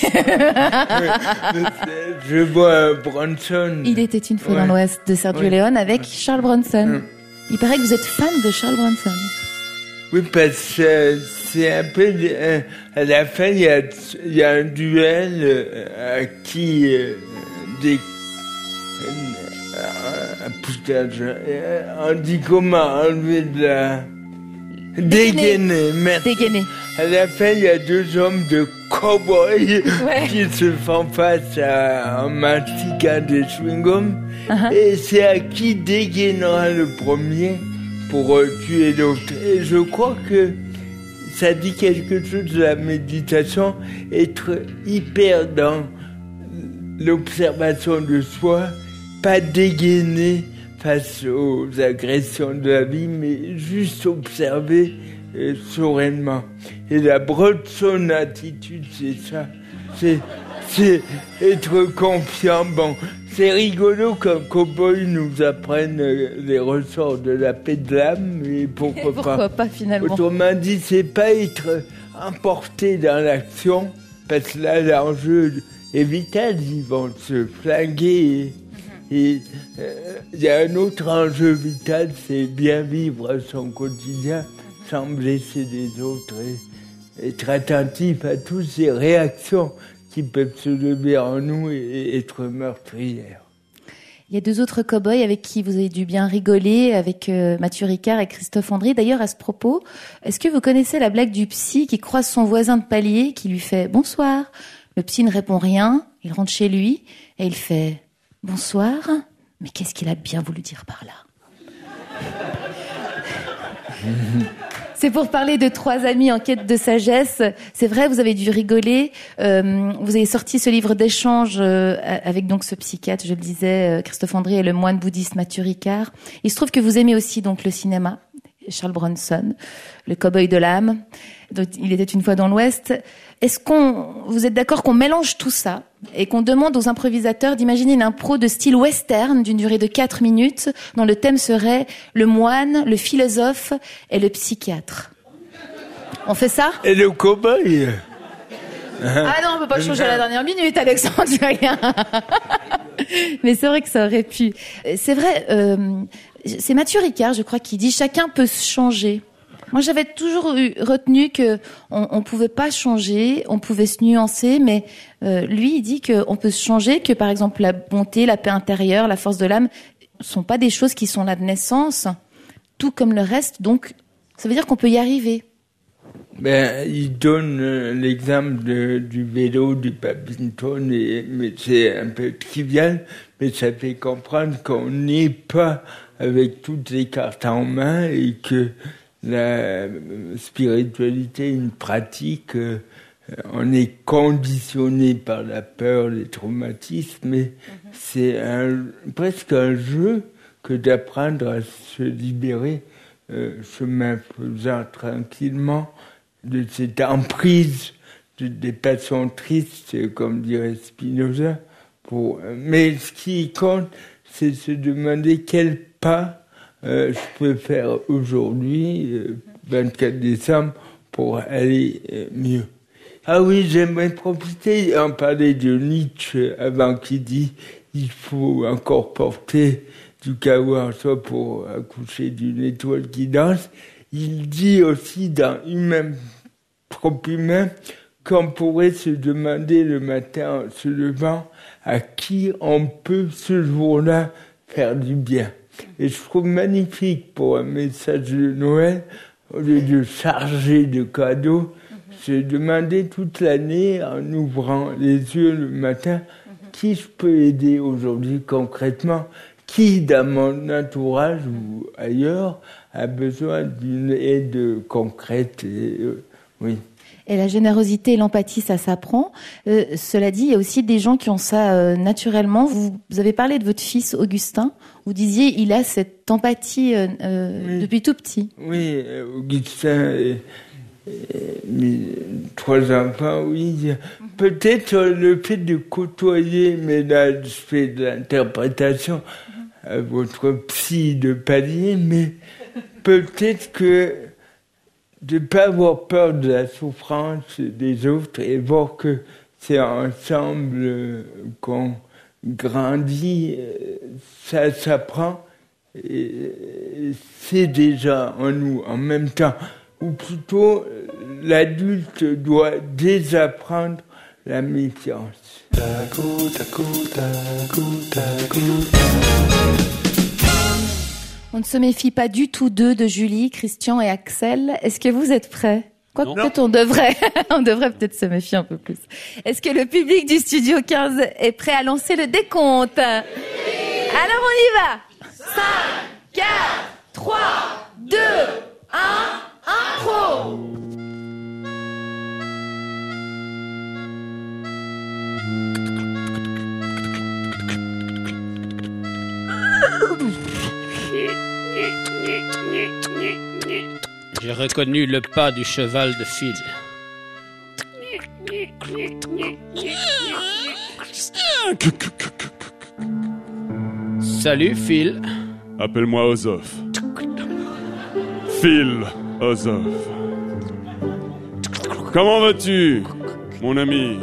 Je vois Bronson. Il était une fois Ouais. dans l'Ouest de Sergio Oui. Leone avec Charles Bronson. Il paraît que vous êtes fan de Charles Bronson. Oui, parce que c'est un peu. euh, À la fin, il y a, il y a un duel euh, à qui. euh, des. Euh, on dit comment enlever de la. Dégainer, merci. Dégainé. À la fin, il y a deux hommes de cow-boys Ouais. qui se font face à un mastiquant de chewing-gum. Uh-huh. Et c'est à qui dégainera le premier pour euh, tuer l'autre. Et je crois que ça dit quelque chose de la méditation, être hyper dans l'observation de soi, pas dégainer face aux agressions de la vie, mais juste observer euh, sereinement. Et la son attitude, c'est ça. C'est, c'est être confiant. Bon, c'est rigolo qu'un cow-boy nous apprenne euh, les ressorts de la paix de l'âme, mais pourquoi, Pourquoi pas finalement Autrement dit, c'est pas être emporté dans l'action, parce que là, l'enjeu est vital, ils vont se flinguer. Euh, il y a un autre enjeu vital, c'est bien vivre son quotidien sans blesser les autres et être attentif à toutes ces réactions qui peuvent se lever en nous et, et être meurtrières. Il y a deux autres cow-boys avec qui vous avez dû bien rigoler, avec euh, Mathieu Ricard et Christophe André. D'ailleurs, à ce propos, est-ce que vous connaissez la blague du psy qui croise son voisin de palier, qui lui fait bonsoir Le psy ne répond rien, il rentre chez lui et il fait bonsoir. Mais qu'est-ce qu'il a bien voulu dire par là C'est pour parler de trois amis en quête de sagesse. C'est vrai, vous avez dû rigoler. Euh, vous avez sorti ce livre d'échange euh, avec donc ce psychiatre, je le disais, euh, Christophe André et le moine bouddhiste Mathieu Ricard. Il se trouve que vous aimez aussi donc le cinéma. Charles Bronson, le cowboy de l'âme. Il était une fois dans l'Ouest. Est-ce qu'on, vous êtes d'accord qu'on mélange tout ça et qu'on demande aux improvisateurs d'imaginer une impro de style western d'une durée de 4 minutes dont le thème serait le moine, le philosophe et le psychiatre On fait ça? Et le cow-boy Ah non, on peut pas changer à la dernière minute, Alexandre. tu bien. Mais c'est vrai que ça aurait pu. C'est vrai, euh, c'est Mathieu Ricard, je crois, qui dit chacun peut se changer. Moi, j'avais toujours retenu que on, pouvait pas changer, on pouvait se nuancer, mais euh, lui, il dit qu'on peut se changer, que par exemple la bonté, la paix intérieure, la force de l'âme, sont pas des choses qui sont là de naissance, tout comme le reste. Donc, ça veut dire qu'on peut y arriver. Ben, il donne euh, l'exemple du vélo, du badminton, et, mais c'est un peu trivial, mais ça fait comprendre qu'on n'est pas avec toutes les cartes en main et que la euh, spiritualité, une pratique, euh, on est conditionné par la peur, les traumatismes, mais c'est un, presque un jeu que d'apprendre à se libérer, euh, chemin faisant tranquillement de cette emprise de- des passions tristes, comme dirait Spinoza. Pour, mais ce qui compte, c'est se demander quel pas euh, je peux faire aujourd'hui, euh, 24 décembre, pour aller euh, mieux. Ah oui, j'aimerais profiter, en parler de Nietzsche avant qu'il dit il faut encore porter du chaos en soi pour accoucher d'une étoile qui danse. Il dit aussi dans Humain trop humain qu'on pourrait se demander le matin en se levant à qui on peut ce jour-là faire du bien. Et je trouve magnifique pour un message de Noël, au lieu de charger de cadeaux, se demander toute l'année en ouvrant les yeux le matin qui je peux aider aujourd'hui concrètement, qui dans mon entourage ou ailleurs a besoin d'une aide concrète. Et, euh, oui. Et la générosité et l'empathie, ça s'apprend. Euh, cela dit, il y a aussi des gens qui ont ça euh, naturellement. Vous, vous avez parlé de votre fils Augustin. Vous disiez, il a cette empathie euh, euh, depuis tout petit. Oui, euh, Augustin et, et mes trois enfants, oui. Peut-être le fait de côtoyer, mais là je fais de l'interprétation à votre psy de palier, mais peut-être que de ne pas avoir peur de la souffrance des autres et voir que c'est ensemble qu'on grandit, euh, ça s'apprend et c'est déjà en nous en même temps. Ou plutôt, euh, l'adulte doit désapprendre la méfiance. On ne se méfie pas du tout d'eux, de Julie, Christian et Axel. Est-ce que vous êtes prêts? Quoi peut-être on devrait, on devrait peut-être se méfier un peu plus. Est-ce que le public du studio 15 est prêt à lancer le décompte? Alors on y va. 5, 4, 3, 2, 1, impro J'ai reconnu le pas du cheval de Phil. Salut Phil. Appelle-moi Ozof. Phil Ozof. Comment vas-tu, mon ami?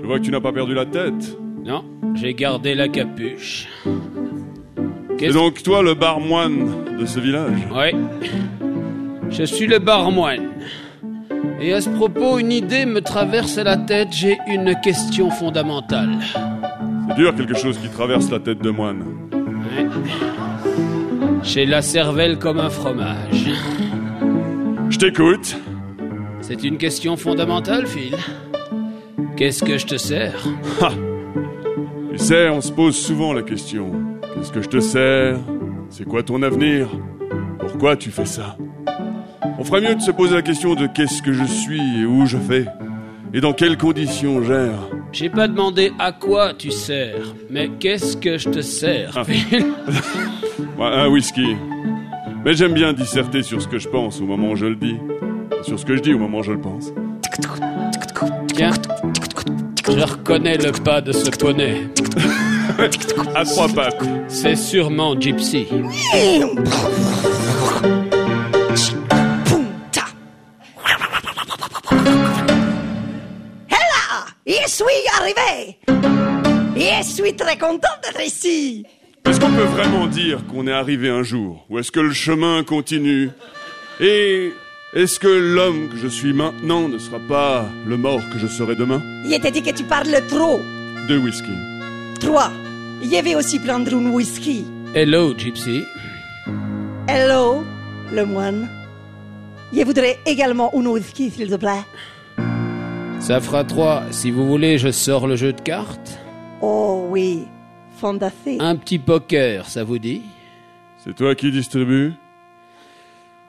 Je vois que tu n'as pas perdu la tête. Non, j'ai gardé la capuche. C'est donc toi le barmoine de ce village? Ouais. Je suis le barmoine. Et à ce propos, une idée me traverse la tête. J'ai une question fondamentale. C'est dur quelque chose qui traverse la tête de moine. Ouais. J'ai la cervelle comme un fromage. Je t'écoute. C'est une question fondamentale, Phil. Qu'est-ce que je te sers? Ha Tu sais, on se pose souvent la question. Qu'est-ce que je te sers? C'est quoi ton avenir? Pourquoi tu fais ça? On ferait mieux de se poser la question de qu'est-ce que je suis et où je vais et dans quelles conditions j'erre. J'ai pas demandé à quoi tu sers, mais qu'est-ce que je te sers, Ah. Un whisky. Mais j'aime bien disserter sur ce que je pense au moment où je le dis. Sur ce que je dis au moment où je le pense. Tiens, je reconnais le pas de ce poney. À trois pattes. C'est sûrement Gypsy. arrivé. Je suis très content d'être ici. Est-ce qu'on peut vraiment dire qu'on est arrivé un jour Ou est-ce que le chemin continue? Et est-ce que l'homme que je suis maintenant ne sera pas le mort que je serai demain? Je t'ai dit que tu parles trop. Deux whisky. Trois. Je vais aussi prendre un whisky. Hello, Gypsy. Hello, le moine. Je voudrais également un whisky, s'il te plaît. Ça fera trois. Si vous voulez, je sors le jeu de cartes. Oh oui, fondacé. Un petit poker, ça vous dit? C'est toi qui distribue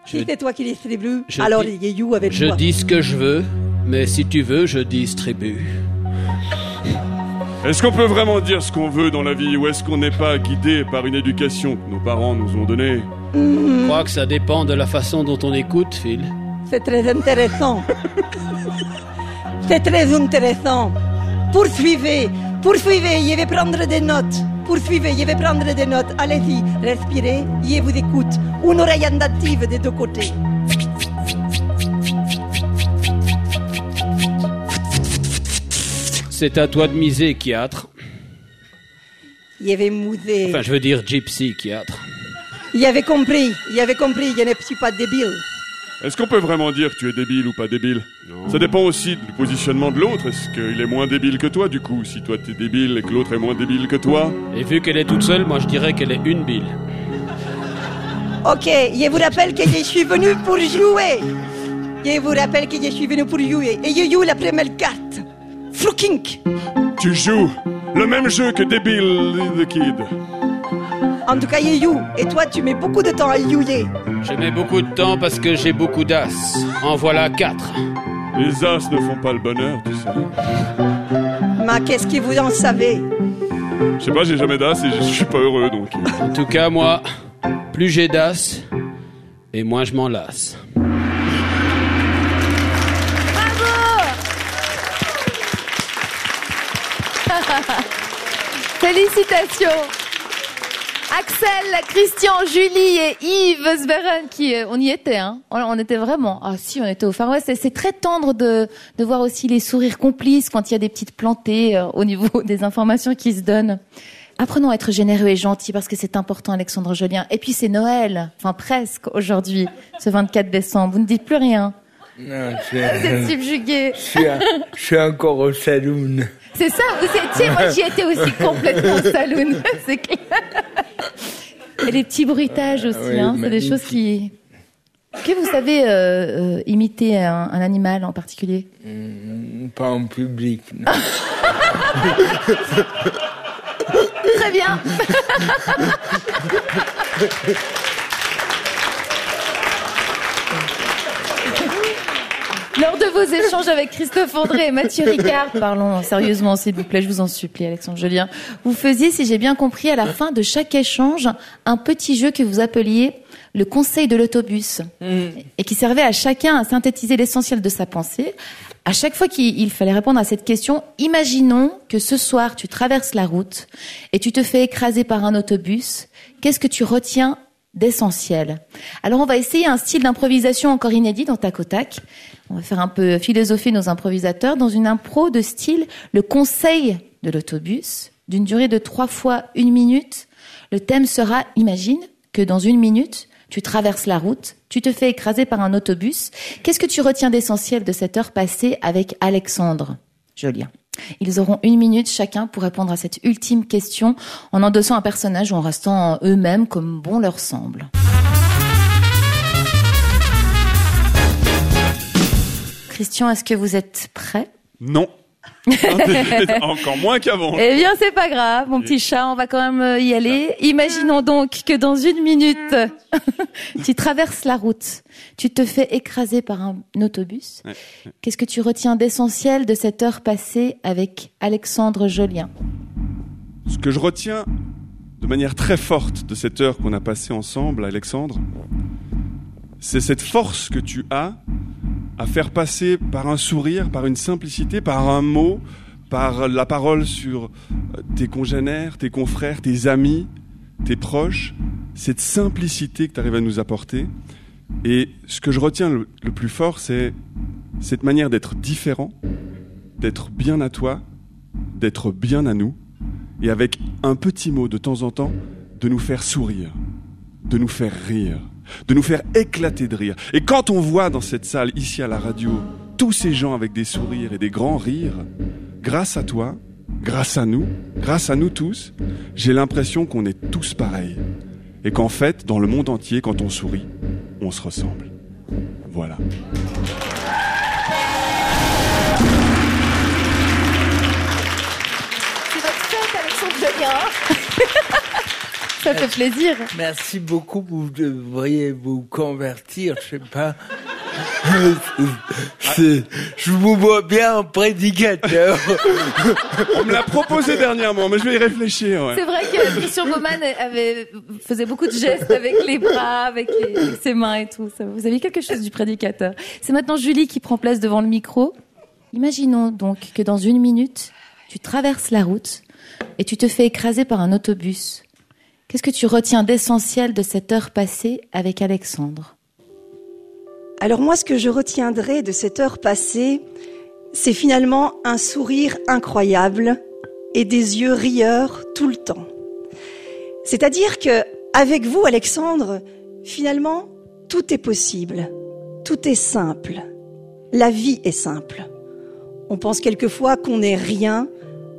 Si c'est toi qui distribue, je alors dis- il avec Je moi. dis ce que je veux, mais si tu veux, je distribue. Est-ce qu'on peut vraiment dire ce qu'on veut dans la vie Ou est-ce qu'on n'est pas guidé par une éducation que nos parents nous ont donnée? Je crois que ça dépend de la façon dont on écoute, Phil. C'est très intéressant. c'est très intéressant. Poursuivez, poursuivez, je vais prendre des notes. Poursuivez, je vais prendre des notes. Allez-y, respirez, je vous écoute. Une oreille attentive des deux côtés. C'est à toi de miser, Kiatre. Je vais mouser. Enfin, je veux dire Gypsy, Kiatre. Il avait compris, il avait compris, je ne suis pas débile. Est-ce qu'on peut vraiment dire que tu es débile ou pas débile? Ça dépend aussi du positionnement de l'autre. Est-ce qu'il est moins débile que toi, du coup Si toi t'es débile et que l'autre est moins débile que toi? Et vu qu'elle est toute seule, moi je dirais qu'elle est une bille. Ok, je vous rappelle que je suis venu pour jouer. Je vous rappelle que je suis venu pour jouer. Et je joue la première carte. Fucking. Tu joues le même jeu que débile the kid. En tout cas, je joue. Et toi, tu mets beaucoup de temps à jouer. Je mets beaucoup de temps parce que j'ai beaucoup d'as. En voilà quatre. Les as ne font pas le bonheur, tu sais. Mais qu'est-ce que vous en savez? Je sais pas, j'ai jamais d'as et je suis pas heureux donc. En tout cas, moi, plus j'ai d'as, et moins je m'en lasse. Félicitations Axel, Christian, Julie et Yves Sberen qui euh, on y était hein. On, était vraiment ah si on était au Far West c'est très tendre de de voir aussi les sourires complices quand il y a des petites plantées euh, au niveau des informations qui se donnent. Apprenons à être généreux et gentils parce que c'est important Alexandre Jolien. Et puis c'est Noël, enfin presque aujourd'hui, ce 24 décembre. Vous ne dites plus rien. Non, je, subjugué. je suis, je suis encore au saloon. C'est ça, vous étiez, moi j'y étais aussi complètement saloon, c'est clair. Et les petits bruitages aussi, oui, hein, c'est des choses qui... Que vous savez euh, euh, imiter un, un animal en particulier? Mm, Pas en public. non. Très bien Lors de vos échanges avec Christophe André et Mathieu Ricard, parlons sérieusement s'il vous plaît, je vous en supplie Alexandre Julien, vous faisiez, si j'ai bien compris, à la fin de chaque échange, un petit jeu que vous appeliez le conseil de l'autobus et qui servait à chacun à synthétiser l'essentiel de sa pensée. À chaque fois qu'il il fallait répondre à cette question, imaginons que ce soir tu traverses la route et tu te fais écraser par un autobus. Qu'est-ce que tu retiens d'essentiel? Alors on va essayer un style d'improvisation encore inédit dans Tac au Tac. On va faire un peu philosopher nos improvisateurs dans une impro de style le conseil de l'autobus d'une durée de trois fois une minute. Le thème sera imagine que dans une minute tu traverses la route, tu te fais écraser par un autobus. Qu'est-ce que tu retiens d'essentiel de cette heure passée avec Alexandre? Jolien Ils auront une minute chacun pour répondre à cette ultime question en endossant un personnage ou en restant eux-mêmes comme bon leur semble. Christian, est-ce que vous êtes prêt? Non. Encore moins qu'avant. Eh bien, c'est pas grave, mon petit chat, on va quand même euh, y aller. Imaginons donc que dans une minute, tu traverses la route, tu te fais écraser par un autobus. Ouais. Qu'est-ce que tu retiens d'essentiel de cette heure passée avec Alexandre Jolien? Ce que je retiens de manière très forte de cette heure qu'on a passée ensemble, Alexandre, C'est cette force que tu as à faire passer par un sourire, par une simplicité, par un mot, par la parole sur euh, tes congénères, tes confrères, tes amis, tes proches, cette simplicité que tu arrives à nous apporter. Et ce que je retiens le, le plus fort, c'est cette manière d'être différent, d'être bien à toi, d'être bien à nous, et avec un petit mot de temps en temps, de nous faire sourire, de nous faire rire, de nous faire éclater de rire. Et quand on voit dans cette salle, ici à la radio, tous ces gens avec des sourires et des grands rires, grâce à toi, grâce à nous, grâce à nous tous, j'ai l'impression qu'on est tous pareils. Et qu'en fait, dans le monde entier, quand on sourit, on se ressemble. Voilà. C'est votre fête, Alexandre. Ça fait plaisir. Merci beaucoup. Vous devriez vous convertir, je sais pas. Je vous vois bien en prédicateur. On me l'a proposé dernièrement, mais je vais y réfléchir. ouais. C'est vrai que Christian Baumann avait, faisait beaucoup de gestes avec les bras, avec, les- avec ses mains et tout. Vous avez quelque chose du prédicateur. C'est maintenant Julie qui prend place devant le micro. Imaginons donc que dans une minute, tu traverses la route et tu te fais écraser par un autobus. Qu'est-ce que tu retiens d'essentiel de cette heure passée avec Alexandre? Alors moi, ce que je retiendrai de cette heure passée, c'est finalement un sourire incroyable et des yeux rieurs tout le temps. C'est-à-dire que avec vous, Alexandre, finalement, tout est possible, tout est simple. La vie est simple. On pense quelquefois qu'on n'est rien,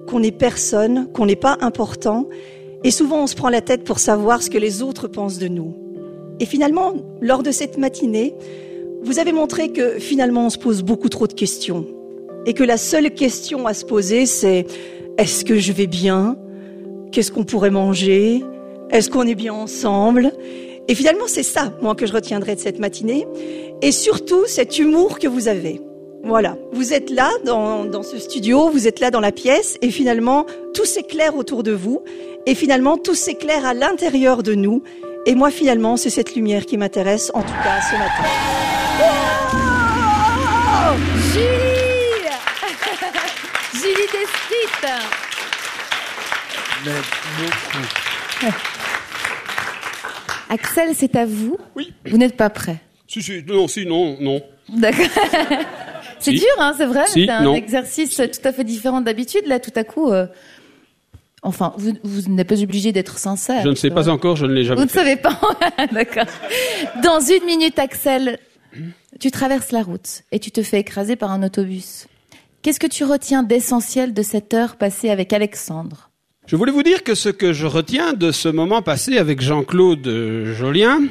qu'on n'est personne, qu'on n'est pas important, et souvent on se prend la tête pour savoir ce que les autres pensent de nous. Et finalement, lors de cette matinée, vous avez montré que finalement on se pose beaucoup trop de questions. Et que la seule question à se poser c'est est-ce que je vais bien? Qu'est-ce qu'on pourrait manger? Est-ce qu'on est bien ensemble? Et finalement c'est ça moi que je retiendrai de cette matinée. Et surtout cet humour que vous avez. Voilà, vous êtes là dans, dans ce studio, vous êtes là dans la pièce et finalement tout s'éclaire autour de vous et finalement tout s'éclaire à l'intérieur de nous et moi finalement c'est cette lumière qui m'intéresse en tout cas ce matin. Oh Julie Julie Descrite Merci beaucoup. Axel, c'est à vous. Oui. Vous n'êtes pas prêt. Si, si, non, si, non, non. D'accord. C'est Si. dur, hein, c'est vrai. Si, c'est un non. exercice tout à fait différent d'habitude. Là, tout à coup, euh, enfin, vous, vous n'êtes pas obligé d'être sincère. Je ne sais c'est pas vrai. encore, je ne l'ai Vous jamais ne fait. savez pas. D'accord. Dans une minute, Axel, tu traverses la route et tu te fais écraser par un autobus. Qu'est-ce que tu retiens d'essentiel de cette heure passée avec Alexandre? Je voulais vous dire que ce que je retiens de ce moment passé avec Jean-Claude euh, Jolien,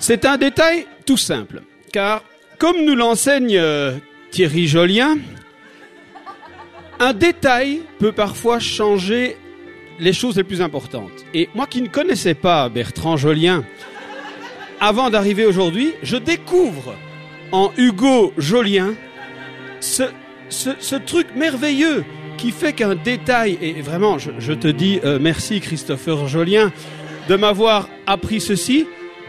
c'est un détail tout simple. Car, comme nous l'enseigne euh, Thierry Jolien, un détail peut parfois changer les choses les plus importantes. Et moi qui ne connaissais pas Bertrand Jolien, avant d'arriver aujourd'hui, je découvre en Hugo Jolien ce, truc merveilleux qui fait qu'un détail, et vraiment, je, je te dis euh, merci Christopher Jolien de m'avoir appris ceci,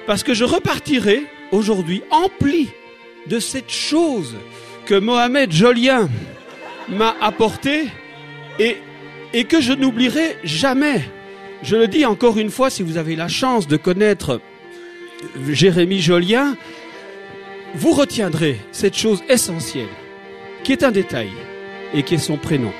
parce que je repartirai aujourd'hui empli de cette chose que Mohamed Jolien m'a apportée et, et que je n'oublierai jamais. Je le dis encore une fois, si vous avez la chance de connaître Jérémy Jolien, vous retiendrez cette chose essentielle, qui est un détail, et qui est son prénom.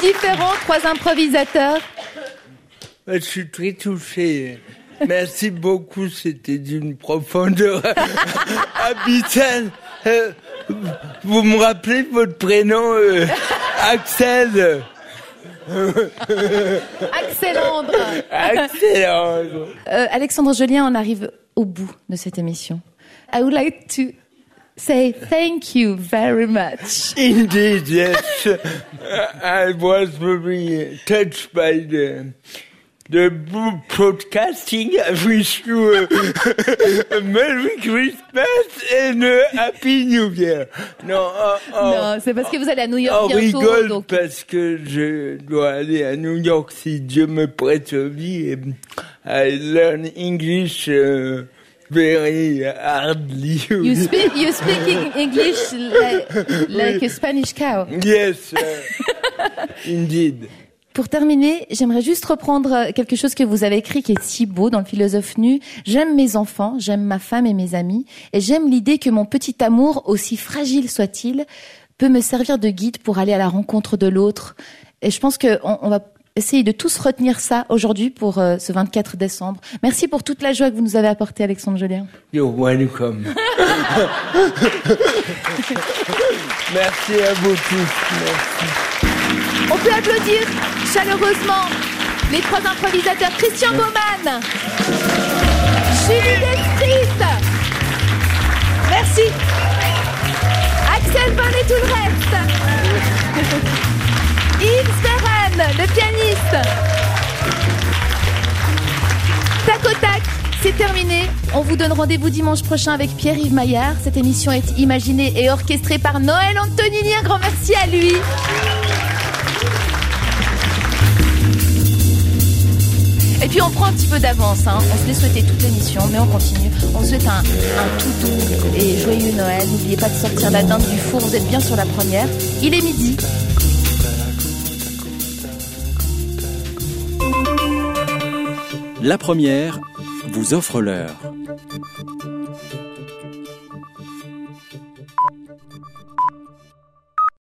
Différents, trois improvisateurs. Je suis très touché. Merci beaucoup, c'était d'une profondeur abyssale. Euh, vous me rappelez votre prénom, euh, Axel Axelandre. Excellent. Euh, Alexandre Jolien, on arrive au bout de cette émission. I would like to say thank you very much. Indeed, yes. I was very touched by the de bo- podcasting. I wish you a, a Merry Christmas and a Happy New Year. Non, oh, oh, Non, c'est parce que vous allez à New York on bientôt. rigole donc... parce que je dois aller à New York si Dieu me prête vie. I learn English uh, very hardly. You speak, you speak English like, like a Spanish cow. Yes, uh, indeed. Pour terminer, j'aimerais juste reprendre quelque chose que vous avez écrit qui est si beau dans le philosophe nu. J'aime mes enfants, j'aime ma femme et mes amis, et j'aime l'idée que mon petit amour, aussi fragile soit-il, peut me servir de guide pour aller à la rencontre de l'autre. Et je pense qu'on on va essayer de tous retenir ça aujourd'hui pour euh, ce 24 décembre. Merci pour toute la joie que vous nous avez apportée, Alexandre Jolien. You're welcome. Merci à vous tous. Merci. On peut applaudir chaleureusement les trois improvisateurs Christian Baumann, Julie Destrit, merci, Axel Von et tout le reste, Yves Le pianiste. Tac au tac, c'est terminé. On vous donne rendez-vous dimanche prochain avec Pierre-Yves Maillard. Cette émission est imaginée et orchestrée par Noël Antonini. Grand merci à lui. Et puis on prend un petit peu d'avance, hein. on se l'est souhaité toute l'émission, mais on continue. On vous souhaite un, un tout doux et joyeux Noël. N'oubliez pas de sortir la dinde du four, vous êtes bien sur la première. Il est midi. La première vous offre l'heure.